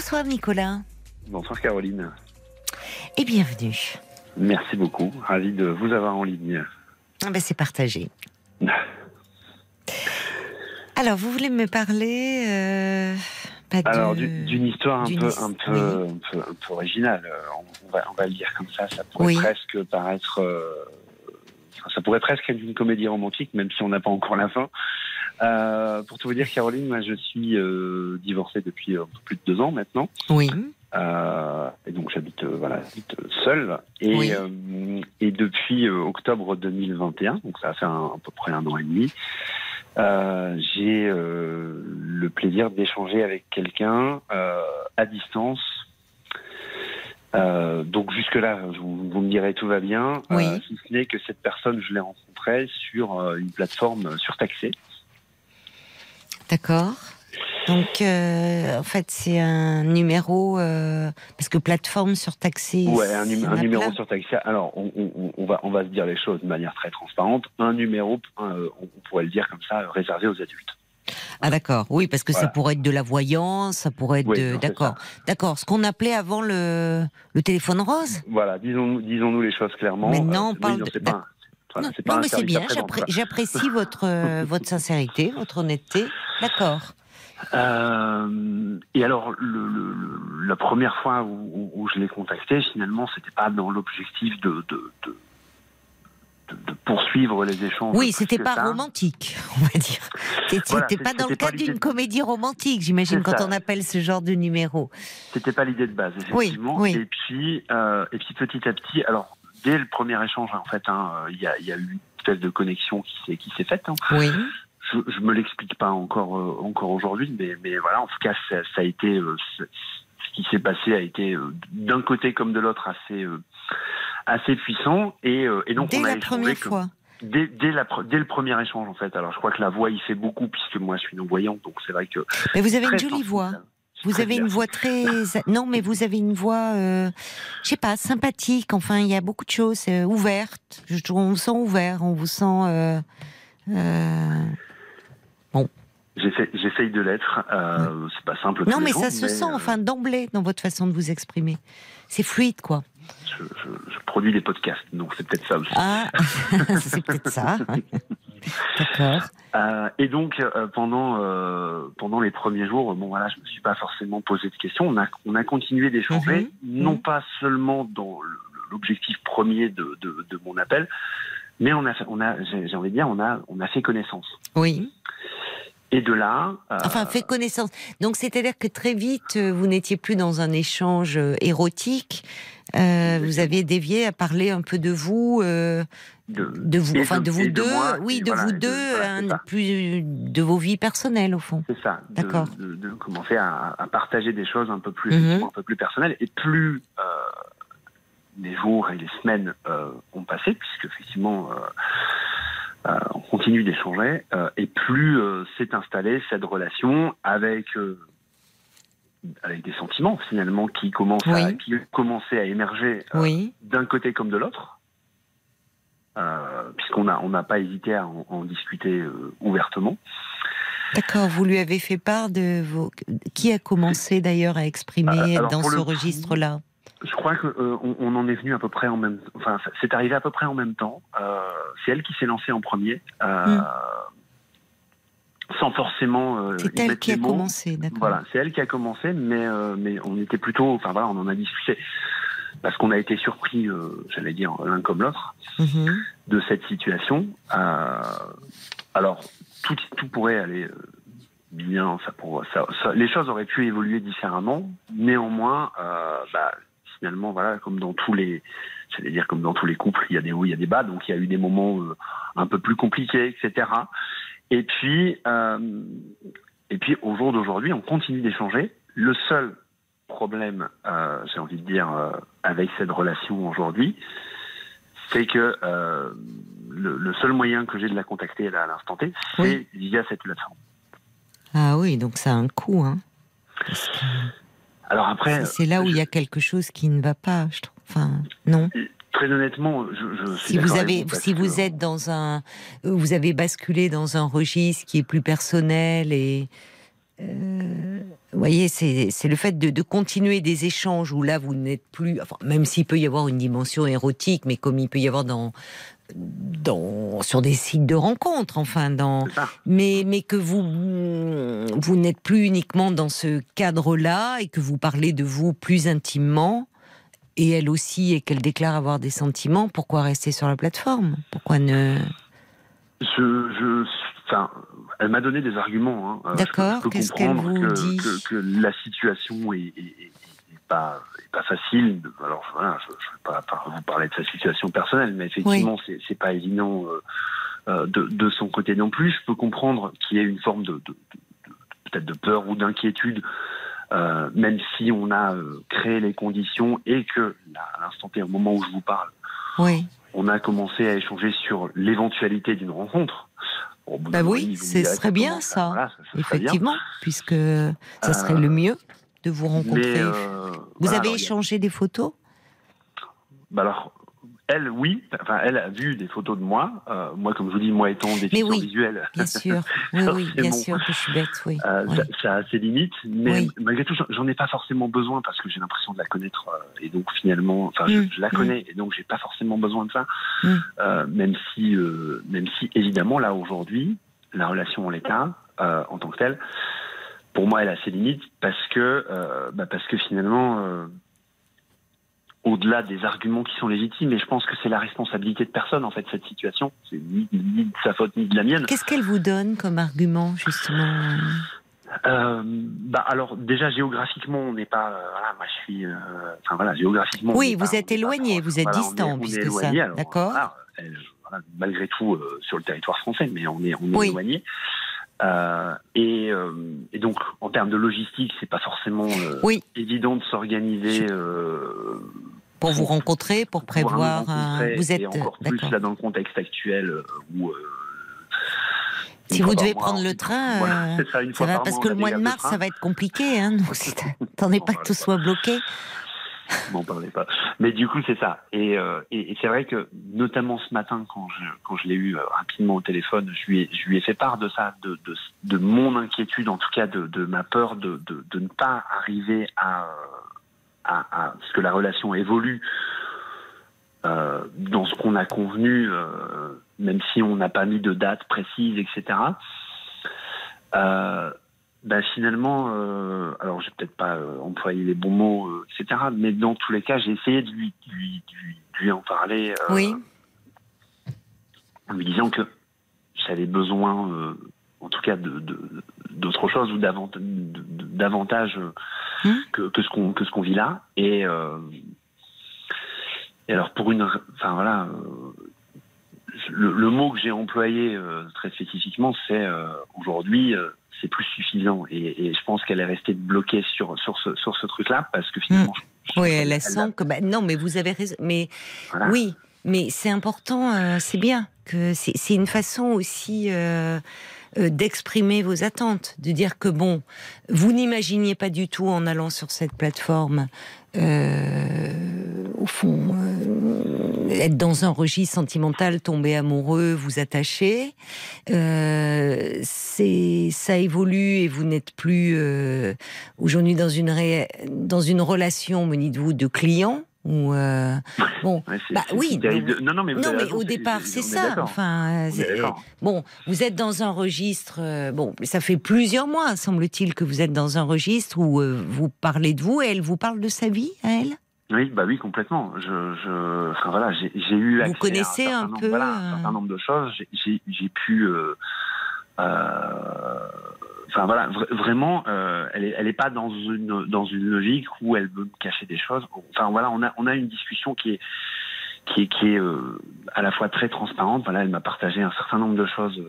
Bonsoir Nicolas. Bonsoir Caroline. Et bienvenue. Merci beaucoup. Ravi de vous avoir en ligne. Ah ben c'est partagé. Alors, vous voulez me parler euh, Alors, d'une histoire un peu, un, peu, un, peu, originale. On va, on va le dire comme ça. Ça pourrait presque paraître. Euh, ça pourrait presque être une comédie romantique, même si on n'a pas encore la fin. Euh, pour tout vous dire, Caroline, moi, je suis divorcée depuis un peu plus de deux ans maintenant. Oui. et donc j'habite voilà, seul. Et, et depuis octobre 2021, donc ça fait à peu près un an et demi, euh, j'ai euh, le plaisir d'échanger avec quelqu'un euh, à distance. donc jusque-là, vous, vous, me direz tout va bien, oui. si ce n'est que cette personne, je l'ai rencontrée sur une plateforme surtaxée. D'accord. Donc, euh, en fait, c'est un numéro euh, parce que plateforme surtaxée. Ouais, un, un numéro surtaxé. Alors, on, on, on, va on va se dire les choses de manière très transparente. Un numéro, euh, on pourrait le dire comme ça, réservé aux adultes. Ah d'accord, oui, parce que ça pourrait être de la voyance, ça pourrait être de... D'accord, d'accord. Ce qu'on appelait avant le, le téléphone rose? Voilà, disons-nous disons -nous les choses clairement. Maintenant, on parle de... Pas, non, non mais c'est bien, j'apprécie votre, votre sincérité, votre honnêteté. D'accord. Euh, et alors, le, le, la première fois où, où je l'ai contacté, finalement, c'était pas dans l'objectif de, de, de de, poursuivre les échanges. Oui, c'était pas romantique, on va dire. C'était pas dans le cadre d'une comédie romantique, j'imagine, quand on appelle ce genre de numéro. C'était pas l'idée de base, effectivement. Oui, Et puis, euh, et puis petit à petit, alors dès le premier échange, en fait, hein, il y, a, y, a, eu une espèce de connexion qui s'est faite. Hein. Oui je, je me l'explique pas encore euh, encore aujourd'hui, mais, mais voilà, en tout cas, ça, ça a été euh, ce qui s'est passé a été euh, d'un côté comme de l'autre assez assez puissant et, et donc dès on a la première fois. Dès, dès, la, dès le premier échange en fait. Alors je crois que la voix il fait beaucoup puisque moi je suis non voyant, donc c'est vrai que. Mais vous avez une jolie voix. Vous avez une voix très non, mais vous avez une voix, euh, je sais pas, sympathique. Enfin, il y a beaucoup de choses euh, ouvertes. On vous sent ouvert, on vous sent. Euh, euh, Bon. J'essaye de l'être. Euh, C'est pas simple. Non, mais ça se sent, enfin, d'emblée, dans votre façon de vous exprimer. C'est fluide, quoi. Je, je, je, produis des podcasts, donc c'est peut-être ça aussi. Ah, c'est peut-être ça. D'accord. Euh, et donc euh, pendant euh, pendant les premiers jours, bon voilà, je me suis pas forcément posé de questions. On a on a continué d'échanger, mm -hmm. non pas seulement dans l'objectif premier de, de, de, mon appel, mais on a on a j'ai envie de dire on a on a fait connaissance. Oui. Et de là. Enfin, fait connaissance. Donc, c'est-à-dire que très vite, vous n'étiez plus dans un échange érotique. Euh, vous aviez dévié à parler un peu de vous, euh, de, de, vous, enfin de, de vous deux, de moi, oui, de voilà, vous deux, voilà, plus de vos vies personnelles au fond. C'est ça. D'accord. De, commencer à, à, partager des choses un peu plus, mm -hmm. un peu plus personnelles et plus les jours et les semaines ont passé, puisque effectivement. Euh, on continue d'échanger euh, et plus euh, s'est installée cette relation avec avec des sentiments finalement qui commencent oui. à, qui commençaient à émerger oui. d'un côté comme de l'autre. puisqu'on n'a on n'a pas hésité à en, en discuter ouvertement. D'accord, vous lui avez fait part de vos... Qui a commencé d'ailleurs à exprimer Alors, dans ce registre-là? Je crois qu'on euh, on en est venu à peu près en même enfin c'est arrivé à peu près en même temps euh, c'est elle qui s'est lancée en premier euh, mm. Sans forcément euh, c'est elle qui a mots. commencé d'accord voilà c'est elle qui a commencé mais euh, mais on était plutôt enfin voilà on en a discuté parce qu'on a été surpris j'allais dire l'un comme l'autre mm -hmm. de cette situation alors tout tout pourrait aller bien ça pour ça, ça, les choses auraient pu évoluer différemment néanmoins bah, finalement, voilà, comme dans tous les, j'allais dire comme dans tous les couples, il y a des hauts, il y a des bas, donc il y a eu des moments euh, un peu plus compliqués, etc. Et puis, euh, et puis au jour d'aujourd'hui, on continue d'échanger. Le seul problème, euh, j'ai envie de dire, euh, avec cette relation aujourd'hui, c'est que le, le, seul moyen que j'ai de la contacter là, à l'instant T, c'est oui. via cette plateforme. Ah oui, donc ça a un coût, hein. Que... Alors après, c'est là où il y a quelque chose qui ne va pas, je trouve. Enfin, non. Très honnêtement, je, je si vous avez, vous si vous êtes dans un, vous avez basculé dans un registre qui est plus personnel et euh, vous voyez, c'est le fait de, continuer des échanges où là vous n'êtes plus, enfin, même s'il peut y avoir une dimension érotique, mais comme il peut y avoir dans, dans sur des sites de rencontres, enfin, dans, mais mais que vous vous n'êtes plus uniquement dans ce cadre-là et que vous parlez de vous plus intimement et elle aussi et qu'elle déclare avoir des sentiments. Pourquoi rester sur la plateforme? Pourquoi ne je, je, enfin, elle m'a donné des arguments. Hein. D'accord. Qu'est-ce qu'elle vous dit? que, la situation est, pas, pas facile. Alors voilà, je ne vais pas, vous parler de sa situation personnelle, mais effectivement, ce c'est pas évident euh, euh, de, son côté non plus. Je peux comprendre qu'il y ait une forme de, peut-être de peur ou d'inquiétude. Euh, même si on a créé les conditions et que, à l'instant T, au moment où je vous parle, oui. on a commencé à échanger sur l'éventualité d'une rencontre. bah oui, ce serait bien ça, effectivement, puisque ça serait le mieux de vous rencontrer. Euh, vous avez échangé des photos? Bah alors, elle, oui. Enfin, elle a vu des photos de moi. Euh, moi, comme je vous dis, moi étant déficient oui, visuel. Bien sûr. Oui, oui bien sûr que je suis bête, oui. Euh, ça, a ses limites, mais malgré tout, j'en ai pas forcément besoin parce que j'ai l'impression de la connaître et donc finalement, enfin, je, mm, la mm. connais et donc j'ai pas forcément besoin de ça. Mm. même si, même si évidemment, là aujourd'hui, la relation en l'état, en tant que telle, pour moi, elle a ses limites parce que, euh, bah parce que finalement, euh, au-delà des arguments qui sont légitimes, et je pense que c'est la responsabilité de personne en fait cette situation, c'est ni, de sa faute ni de la mienne. Qu'est-ce qu'elle vous donne comme argument justement euh, bah alors déjà géographiquement on n'est pas voilà moi je suis enfin voilà géographiquement oui vous êtes éloigné vous êtes distant puisque ça d'accord. malgré tout sur le territoire français mais on est on est éloigné euh, et, euh, et, donc, en termes de logistique, c'est pas forcément euh, oui. évident de s'organiser. Pour vous rencontrer, pour prévoir. vous êtes et encore plus là dans le contexte actuel où. si vous devez prendre le train, voilà, ça, une fois va, parce que le mois de mars, ça va être compliqué. Hein, donc, t'en pas que tout soit bloqué. M'en parlez pas. Mais du coup, c'est ça. Euh, et, c'est vrai que, notamment ce matin, quand je, quand je l'ai eu euh, rapidement au téléphone, je lui ai, je lui ai fait part de ça, de, de, mon inquiétude, en tout cas de, de ma peur de, de, ne pas arriver à, à, ce que la relation évolue euh, dans ce qu'on a convenu, même si on n'a pas mis de date précise, etc. bah finalement, euh, alors j'ai peut-être pas euh, employé les bons mots, euh, etc. Mais dans tous les cas, j'ai essayé de lui, lui, lui, en parler. Euh, oui. En lui disant que j'avais besoin, euh, en tout cas, de, d'autre chose ou davantage, davantage hmm. que, que, ce qu'on que ce qu'on vit là. Et, et alors pour une, enfin voilà. Le, le, mot que j'ai employé très spécifiquement, c'est aujourd'hui c'est plus suffisant. Et, je pense qu'elle est restée bloquée sur, sur ce, sur ce truc-là parce que finalement. Hmm. oui, elle, sent que. Bah, non, mais vous avez raison. Mais oui, mais c'est important, euh, c'est bien que c'est une façon aussi. Euh, euh, d'exprimer vos attentes, de dire que bon, vous n'imaginiez pas du tout en allant sur cette plateforme, être dans un registre sentimental, tomber amoureux, vous attacher. Euh, c'est ça évolue et vous n'êtes plus euh, aujourd'hui dans une dans une relation, me dites-vous, de client. Ou euh, bon, bah oui. non, non, mais, non, mais au départ, c'est ça. Enfin, bon, vous êtes dans un registre. bon, ça fait plusieurs mois, semble-t-il, que vous êtes dans un registre où vous parlez de vous et elle vous parle de sa vie à elle? Oui, bah oui, complètement. Je, je, enfin voilà, j'ai eu Vous connaissez un, peu voilà, un certain nombre de choses. J'ai pu, euh, euh, enfin voilà, vraiment, euh, elle est, elle est pas dans une dans une logique où elle veut me cacher des choses. Enfin voilà, on a on a une discussion qui est qui est qui est euh, à la fois très transparente. Voilà, elle m'a partagé un certain nombre de choses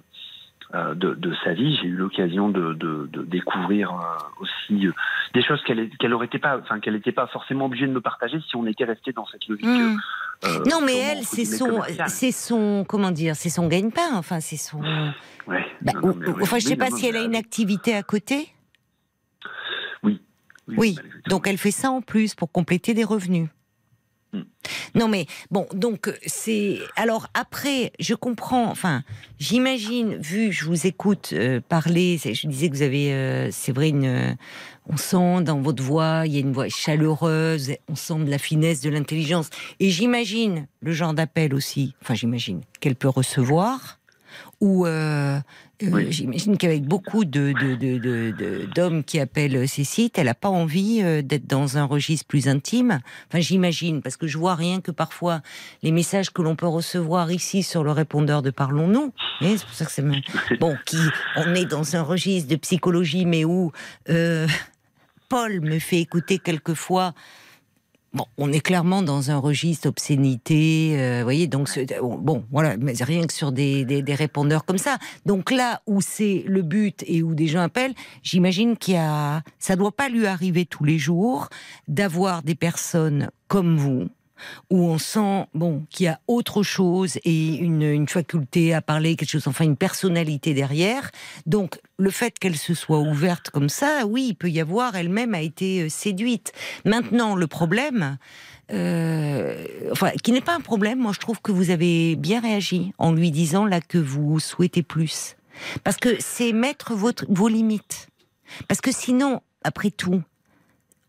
euh, de, de, sa vie. J'ai eu l'occasion de, de, de, découvrir euh, aussi euh, des choses qu'elle qu'elle aurait pas, enfin qu'elle n'était pas forcément obligée de me partager si on était resté dans cette logique. Hmm. non, mais elle, c'est son, c'est son, comment dire, c'est son gagne-pain. Enfin, c'est son. Ouais. Bah, enfin, je sais pas si elle a une activité à côté. Oui. Oui. Donc elle fait ça en plus pour compléter des revenus. Hmm. Non mais bon, donc c'est alors après, je comprends. Enfin, j'imagine, vu, je vous écoute euh, parler, je disais que vous avez, euh, c'est vrai, on sent dans votre voix, il y a une voix chaleureuse, on sent de la finesse, de l'intelligence, et j'imagine le genre d'appel aussi. Enfin, j'imagine qu'elle peut recevoir ou euh, euh, j'imagine qu'avec beaucoup de, d'hommes qui appellent ces sites, elle n'a pas envie euh, d'être dans un registre plus intime. Enfin, j'imagine, parce que je vois rien que parfois les messages que l'on peut recevoir ici sur le répondeur de Parlons-nous. C'est pour ça que c'est bon. Qui on est dans un registre de psychologie, mais où Paul me fait écouter quelquefois Bon, on est clairement dans un registre obscénité, euh, voyez, donc bon, voilà, mais rien que sur des, des, répondeurs comme ça. Donc là où c'est le but et où des gens appellent, j'imagine qu'il y a, ça doit pas lui arriver tous les jours d'avoir des personnes comme vous, où on sent bon qu'il y a autre chose et une, une, faculté à parler, quelque chose, enfin une personnalité derrière. Donc le fait qu'elle se soit ouverte comme ça, oui, il peut y avoir, elle-même a été euh, séduite. Maintenant, le problème, euh, enfin, qui n'est pas un problème, moi je trouve que vous avez bien réagi en lui disant là que vous souhaitez plus. Parce que c'est mettre votre, vos limites. Parce que sinon, après tout,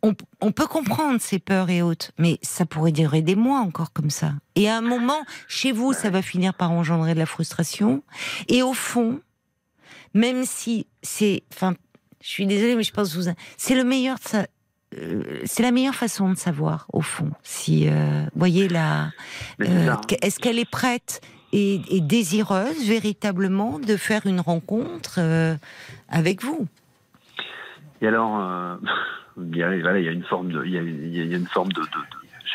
on, peut comprendre ces peurs et autres, mais ça pourrait durer des mois encore comme ça. Et à un moment, chez vous, ça va finir par engendrer de la frustration. Et au fond, même si c'est, enfin, je suis désolée, mais je pense que vous, c'est le meilleur, euh, c'est la meilleure façon de savoir au fond si, euh, voyez là, euh, est-ce qu'elle est prête et, et, désireuse véritablement de faire une rencontre avec vous? Et alors il y a, il y a une forme de, il y a, il y a une forme de, de,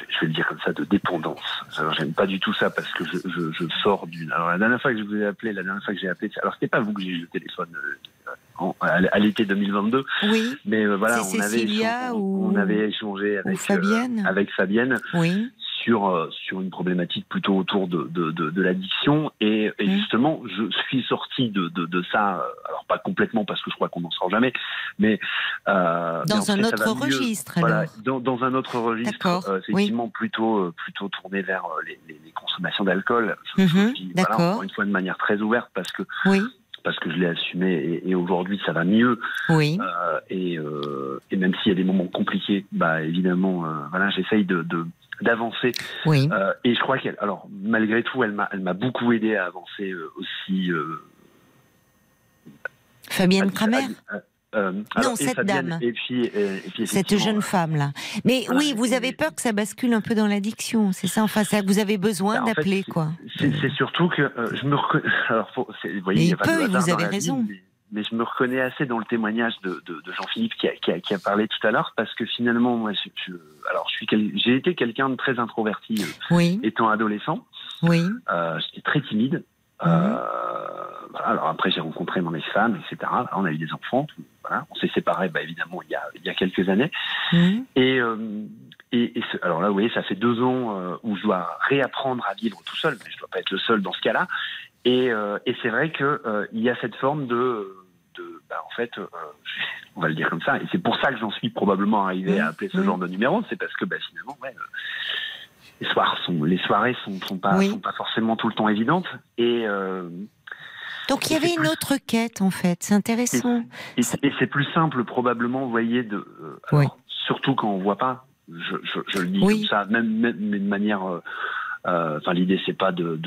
je vais le dire comme ça, de dépendance. Alors j'aime pas du tout ça parce que je, je, je sors d'une. Alors la dernière fois que je vous ai appelé, la dernière fois que j'ai appelé, alors c'était pas vous que j'ai eu le téléphone euh, à, l'été 2022. Oui. Mais euh, voilà, on avait, échangé, ou... on avait échangé avec Fabienne? Euh, avec Fabienne. Oui sur euh, sur une problématique plutôt autour de de, de, l'addiction. Et, et mmh. justement je suis sorti de, de, de ça euh, alors pas complètement parce que je crois qu'on n'en sort jamais mais euh, dans un autre registre voilà dans, dans, un autre registre euh, effectivement plutôt plutôt tourné vers les, les, les consommations d'alcool. Mmh, voilà, encore une fois de manière très ouverte parce que oui parce que je l'ai assumé et, et aujourd'hui ça va mieux. Oui. Euh, et, euh, et, même s'il y a des moments compliqués, bah évidemment, euh, voilà, j'essaye de, de, d'avancer. Oui. Et je crois qu'elle, alors malgré tout, elle m'a, elle m'a beaucoup aidé à avancer aussi. Fabienne Kramer? Euh, non, cette dame. Et puis, et puis cette jeune femme là. Mais oui, vous avez peur que ça bascule un peu dans l'addiction, c'est ça. Enfin, ça, vous avez besoin bah, d'appeler quoi. C'est surtout que je me reconnais. Alors, faut, vous voyez, il, il peut, vous avez raison mais je me reconnais assez dans le témoignage de, de, de Jean-Philippe qui a, qui, a, qui a, parlé tout à l'heure parce que finalement moi je, alors je j'ai été quelqu'un de très introverti euh, oui. étant adolescent oui euh, j'étais très timide euh, mhm. alors après j'ai rencontré mon ex-femme etc on a eu des enfants voilà. on s'est séparés bah, évidemment il y a il y a quelques années mhm. et euh, et, et alors là, vous voyez, ça fait deux ans euh, où je dois réapprendre à vivre tout seul, mais je dois pas être le seul dans ce cas-là. Et, euh, et c'est vrai que euh, il y a cette forme de, de bah, en fait, on va le dire comme ça, et c'est pour ça que j'en suis probablement arrivé à appeler ce genre de numéro, c'est parce que bah, finalement, ouais, les soirs sont, les soirées sont, sont pas, sont pas forcément tout le temps évidentes, et donc il y avait une autre quête en fait, c'est intéressant. Et, c'est plus simple probablement, vous voyez, de, surtout quand on voit pas. Je, je, je le dis comme ça, même, même de manière euh, enfin, l'idée c'est pas de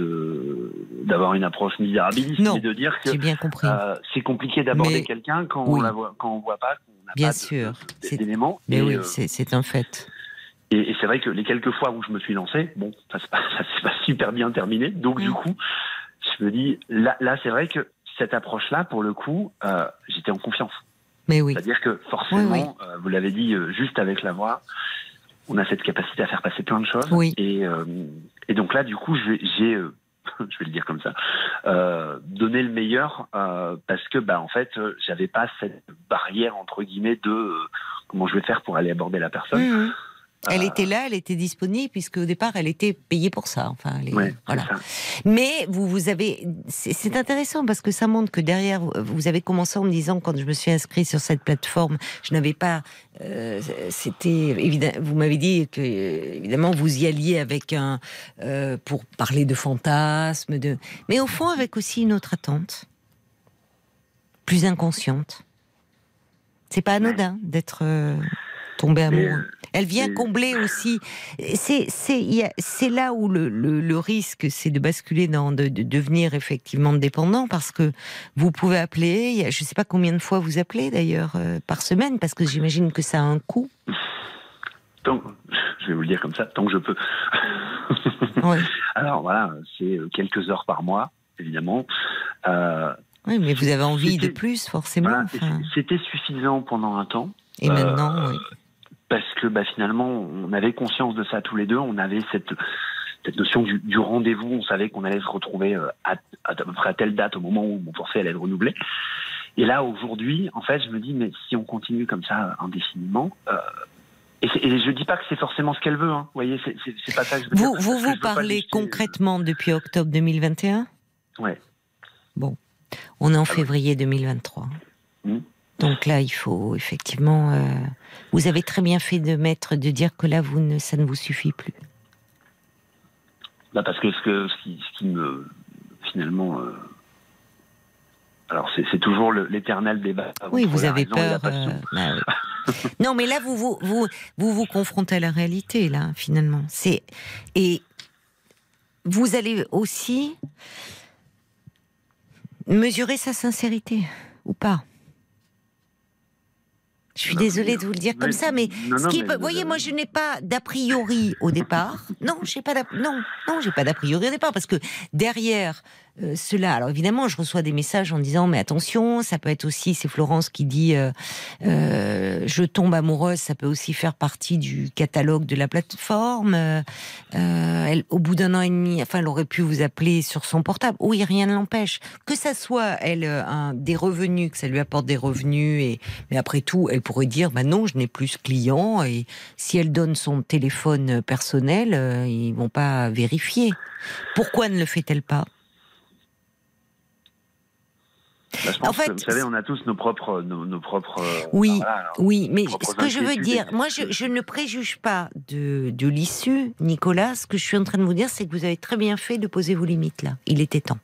d'avoir une approche misérabiliste, mais de dire que euh, c'est compliqué d'aborder quelqu'un quand on la voit, quand on voit pas qu'on n'a pas sûr. d'éléments. Mais oui, euh, c'est un fait. Et, c'est vrai que les quelques fois où je me suis lancé, bon, ça s'est pas, pas, super bien terminé. Donc du mm. coup, je me dis là, là c'est vrai que cette approche-là, pour le coup, j'étais en confiance. Mais oui. C'est-à-dire que forcément, vous l'avez dit, juste avec la voix, on a cette capacité à faire passer plein de choses. Oui. Et, euh, et donc là, du coup, j'ai, euh, je vais le dire comme ça, euh, donné le meilleur euh, parce que, bah, en fait, euh, j'avais pas cette barrière entre guillemets de comment je vais faire pour aller aborder la personne. Mmh. Elle était là, elle était disponible, puisque au départ, elle était payée pour ça. Enfin, voilà. Mais vous, vous avez, c'est intéressant parce que ça montre que derrière, vous avez commencé en me disant, quand je me suis inscrit sur cette plateforme, je n'avais pas, euh, c'était évident. Vous m'avez dit que évidemment vous y alliez avec un euh, pour parler de fantasmes, de, mais au fond avec aussi une autre attente, plus inconsciente. C'est pas anodin d'être euh, tombé amoureux. Elle vient combler aussi. C'est là où le, le, risque, c'est de basculer dans de, devenir effectivement dépendant parce que vous pouvez appeler. Je ne sais pas combien de fois vous appelez d'ailleurs euh, par semaine parce que j'imagine que ça a un coût. Tant, je vais vous le dire comme ça, tant que je peux. oui. Alors voilà, c'est euh, quelques heures par mois, évidemment. Euh, oui, mais vous avez envie de plus, forcément. C'était suffisant pendant un temps. Et maintenant, oui parce que bah, finalement, on avait conscience de ça tous les deux. On avait cette, cette notion du, du rendez-vous. On savait qu'on allait se retrouver euh, à, à, peu près à telle date au moment où mon forfait allait être renouvelé. Et là, aujourd'hui, en fait, je me dis, mais si on continue comme ça indéfiniment, euh, et, et, je dis pas que c'est forcément ce qu'elle veut. Hein. Vous voyez, c'est pas ça que je veux vous, dire. Vous vous parlez concrètement depuis octobre 2021 Ouais. Bon, on est en ah février 2023. Donc là, il faut effectivement. Euh, vous avez très bien fait de mettre, de dire que là, vous ne, ça ne vous suffit plus. Bah parce que ce, que, ce, qui, me. Finalement. Euh, alors, c'est toujours l'éternel débat. Oui, vous avez peur. Euh, bah non, mais là, vous vous, vous vous, vous confrontez à la réalité, là, finalement. C'est Et vous allez aussi mesurer sa sincérité, ou pas? Je suis désolée de vous le dire comme ça, mais ce qui peut, voyez, moi je n'ai pas d'a priori au départ. Non, j'ai pas non, non, j'ai pas d'a priori au départ parce que derrière euh. Alors évidemment, je reçois des messages en disant mais attention, ça peut être aussi, c'est Florence qui dit euh, euh, je tombe amoureuse, ça peut aussi faire partie du catalogue de la plateforme. au bout d'un an et demi, enfin, elle aurait pu vous appeler sur son portable. Oui, rien ne l'empêche. Que ça soit elle un, des revenus, que ça lui apporte des revenus, et mais après tout, elle pourrait dire bah non, je n'ai plus ce client. Et si elle donne son téléphone personnel, ils vont pas vérifier. Pourquoi ne le fait-elle pas? Bah, en fait, vous savez, on a tous nos propres, nos, propres. Euh, oui, oui, mais ce que je veux dire, moi, je, ne préjuge pas de, de l'issue, Nicolas. Ce que je suis en train de vous dire, c'est que vous avez très bien fait de poser vos limites là. Il était temps.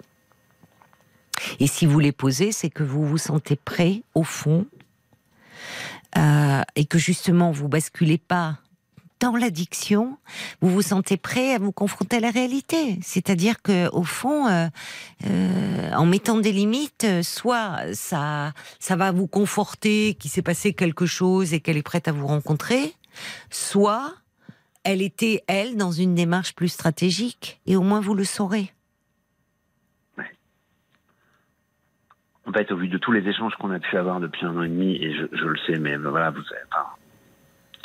Et si vous les posez, c'est que vous vous sentez prêt, au fond, euh, et que justement vous basculez pas dans l'addiction, vous vous sentez prêt à vous confronter à la réalité. C'est-à-dire que, au fond, euh, euh, en mettant des limites, soit ça, ça va vous conforter qu'il s'est passé quelque chose et qu'elle est prête à vous rencontrer, soit elle était elle dans une démarche plus stratégique et au moins vous le saurez. En fait, au vu de tous les échanges qu'on a pu avoir depuis un an et demi, et je, le sais, mais voilà, vous savez,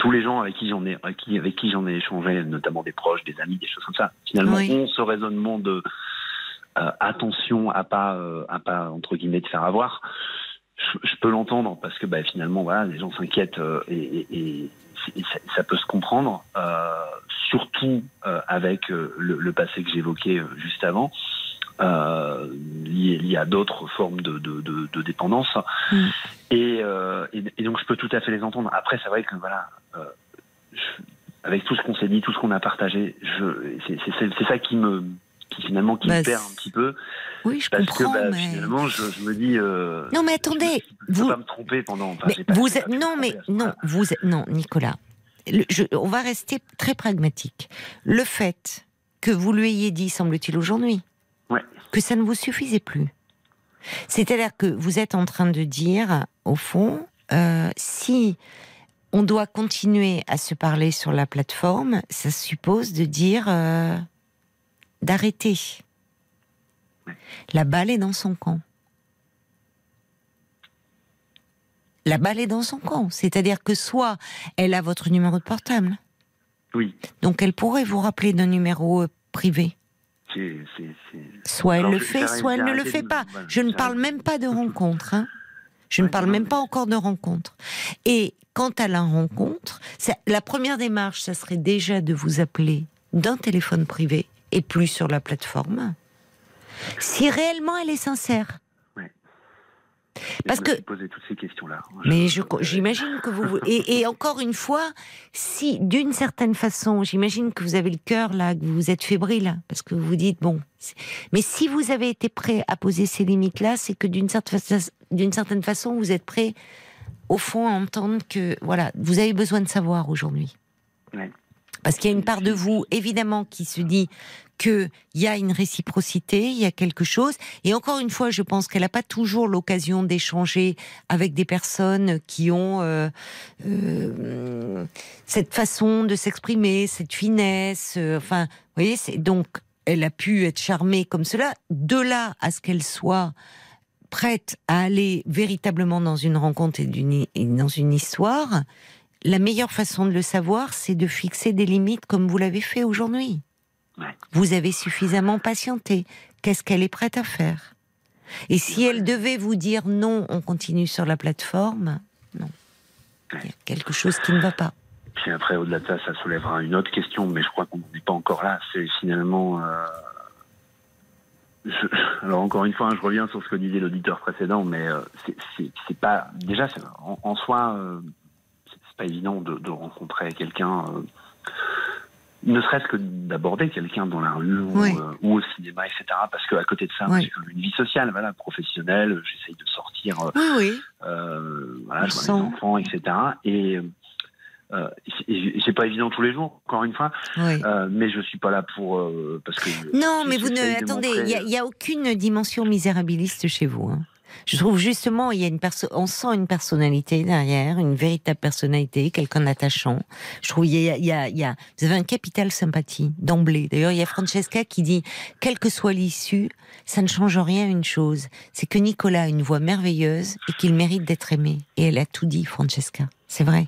tous les gens avec qui j'en ai, avec qui, avec qui j'en ai échangé, notamment des proches, des amis, des choses comme ça, finalement ont ce raisonnement de euh, attention à pas, euh, à pas entre guillemets de faire avoir. Je, peux l'entendre parce que bah, finalement, voilà, les gens s'inquiètent euh, et, et, et ça, ça, peut se comprendre, surtout avec le, le, passé que j'évoquais juste avant. Euh, lié, à d'autres formes de, de, de, de dépendance. Mm. Euh, et, et, donc je peux tout à fait les entendre. Après, c'est vrai que voilà, euh, avec tout ce qu'on s'est dit, tout ce qu'on a partagé, c'est ça qui me qui finalement qui me bah, perd un petit peu. Oui, je parce comprends. Que, bah, Finalement, je, je, me dis. Euh, non, mais attendez, je, vous. Peux pas me tromper pendant. Enfin, vous êtes, non, mais non, vous non, Nicolas. je, on va rester très pragmatique. Le fait que vous lui ayez dit, semble-t-il aujourd'hui, que ça ne vous suffisait plus. C'est-à-dire que vous êtes en train de dire, au fond, euh, si on doit continuer à se parler sur la plateforme, ça suppose de dire euh, d'arrêter. La balle est dans son camp. La balle est dans son camp. C'est-à-dire que soit elle a votre numéro de portable. Oui. Donc elle pourrait vous rappeler d'un numéro Soit elle le fait, soit elle ne le fait pas. Je ne parle même pas de rencontre. Hein. Je ne parle même pas encore de rencontre. Et quant à la rencontre, la première démarche, ça serait déjà de vous appeler d'un téléphone privé et plus sur la plateforme. Si réellement elle est sincère. Parce que poser toutes ces questions-là. Mais j'imagine que vous et, encore une fois, si d'une certaine façon, j'imagine que vous avez le cœur là, que vous êtes fébrile parce que vous dites bon. Mais si vous avez été prêt à poser ces limites-là, c'est que d'une certaine d'une certaine façon, vous êtes prêt au fond à entendre que voilà, vous avez besoin de savoir aujourd'hui. Parce qu'il y a une part de vous, évidemment, qui se dit qu'il y a une réciprocité, il y a quelque chose. Et encore une fois, je pense qu'elle n'a pas toujours l'occasion d'échanger avec des personnes qui ont euh, euh, cette façon de s'exprimer, cette finesse. Euh, enfin, vous voyez, c'est donc elle a pu être charmée comme cela. De là à ce qu'elle soit prête à aller véritablement dans une rencontre et, dans une histoire, la meilleure façon de le savoir, c'est de fixer des limites comme vous l'avez fait aujourd'hui. Vous avez suffisamment patienté. Qu'est-ce qu'elle est prête à faire? Et si elle devait vous dire non, on continue sur la plateforme, non. Il y a quelque chose qui ne va pas. Puis après, au-delà de ça, ça soulèvera une autre question, mais je crois qu'on n'est pas encore là. C'est finalement. Euh, alors encore une fois, hein, je reviens sur ce que disait l'auditeur précédent, mais euh, c'est pas déjà en, soi, euh, c'est pas évident de, rencontrer quelqu'un ne serait-ce que d'aborder quelqu'un dans la rue ou, euh, au cinéma, etc. Parce qu'à côté de ça, j'ai quand même une vie sociale, voilà, professionnelle. J'essaye de sortir, oui, euh, voilà, je vois mes enfants, etc. Et euh, c'est pas évident tous les jours, encore une fois. Euh, mais je suis pas là pour parce que. Non, mais vous ne attendez. Il n'y a, a, aucune dimension misérabiliste chez vous. Hein. Je trouve justement, il y a une on sent une personnalité derrière, une véritable personnalité, quelqu'un d'attachant. Je trouve il y a, il y a, il y a, vous avez un capital sympathie d'emblée. D'ailleurs, il y a Francesca qui dit, quelle que soit l'issue, ça ne change rien une chose, c'est que Nicolas a une voix merveilleuse et qu'il mérite d'être aimé. Et elle a tout dit, Francesca. C'est vrai.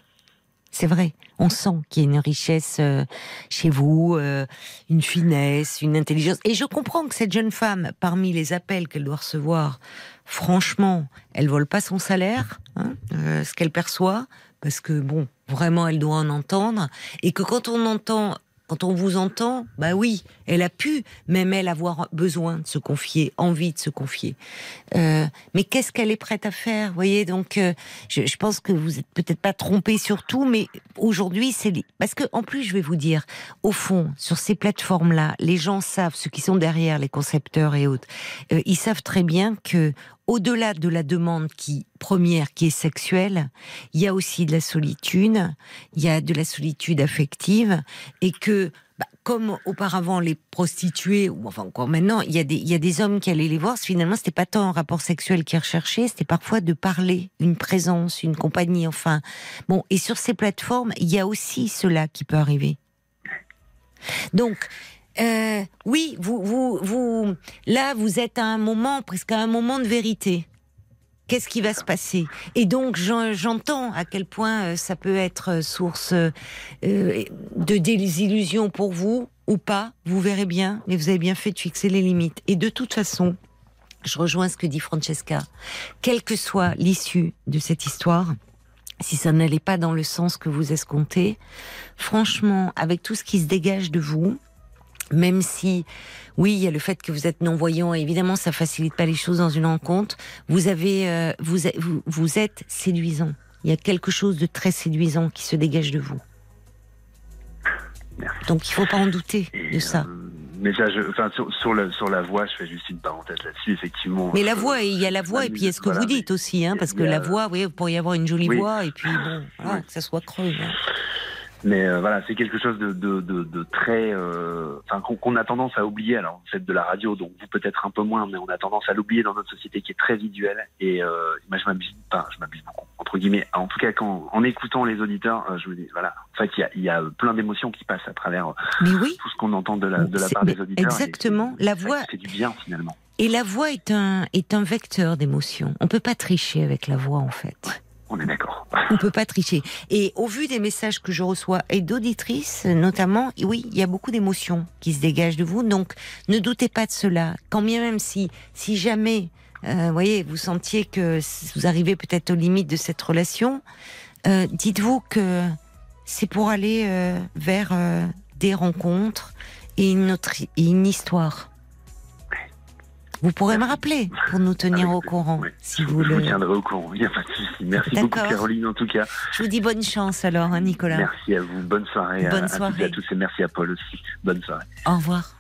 C'est vrai. On sent qu'il y a une richesse euh, chez vous, euh, une finesse, une intelligence. Et je comprends que cette jeune femme, parmi les appels qu'elle doit recevoir, franchement, elle vole pas son salaire, hein, euh, ce qu'elle perçoit, parce que bon, vraiment, elle doit en entendre, et que quand on entend quand on vous entend, bah oui, elle a pu, même elle, avoir besoin de se confier, envie de se confier. Euh, mais qu'est-ce qu'elle est prête à faire voyez, donc euh, je, je, pense que vous êtes peut-être pas trompé sur tout, mais aujourd'hui, c'est parce que en plus, je vais vous dire, au fond, sur ces plateformes-là, les gens savent, ceux qui sont derrière, les concepteurs et autres, euh, ils savent très bien que au-delà de la demande qui première qui est sexuelle, il y a aussi de la solitude, il y a de la solitude affective et que bah, comme auparavant les prostituées ou enfin encore maintenant, il y a des hommes qui allaient les voir, finalement c'était pas tant un rapport sexuel qu'ils recherchaient, c'était parfois de parler, une présence, une compagnie enfin. Bon, et sur ces plateformes, il y a aussi cela qui peut arriver. Donc, euh, oui, vous, vous, vous, là, vous êtes à un moment, presque à un moment de vérité. Qu'est-ce qui va se passer? Et donc, j'entends à quel point euh, ça peut être euh, source de désillusion pour vous ou pas. Vous verrez bien, mais vous avez bien fait de fixer les limites. Et de toute façon, je rejoins ce que dit Francesca. Quelle que soit l'issue de cette histoire, si ça n'allait pas dans le sens que vous escomptez, franchement, avec tout ce qui se dégage de vous, même si, oui, il y a le fait que vous êtes non-voyant, évidemment, ça facilite pas les choses dans une rencontre. Vous avez, euh, vous, vous, êtes séduisant. Il y a quelque chose de très séduisant qui se dégage de vous. Donc, il faut pas en douter de ça. Euh, mais ça, enfin, sur, la voix, je fais juste une parenthèse là-dessus, effectivement. Mais la voix, il y a la voix, et puis il y a ce que vous dites aussi, hein, parce que la voix, oui, vous pourriez avoir une jolie voix, et puis bon, que ça soit creux. Hein. Mais euh, voilà, c'est quelque chose de, de, de, de très, euh, enfin qu'on a tendance à oublier. Alors vous faites de la radio, donc vous peut-être un peu moins, mais on a tendance à l'oublier dans notre société qui est très visuelle. Et euh, moi, je m'abuse pas, je m'abuse beaucoup entre guillemets. En tout cas, quand en écoutant les auditeurs, euh, je vous dis, voilà, en fait, il y a, y a, plein d'émotions qui passent à travers mais oui. tout ce qu'on entend de la, de la part des auditeurs. Exactement, la voix. C'est du bien finalement. Et la voix est un est un vecteur d'émotions. On peut pas tricher avec la voix en fait. On est d'accord. On peut pas tricher. Et au vu des messages que je reçois et d'auditrices notamment, oui, il y a beaucoup d'émotions qui se dégagent de vous. Donc, ne doutez pas de cela. Quand bien même si, si jamais, euh, voyez, vous sentiez que vous arrivez peut-être aux limites de cette relation, Euh, dites-vous que c'est pour aller euh, vers des rencontres et une, autre, une histoire. Vous pourrez me rappeler pour nous tenir au courant. Si je, vous, je vous tiendrai au courant, il n'y a pas de souci. Merci beaucoup Caroline en tout cas. Je vous dis bonne chance alors, hein, Nicolas. Merci à vous, bonne soirée, bonne à, soirée. à tous et merci à Paul aussi. Bonne soirée. Au revoir.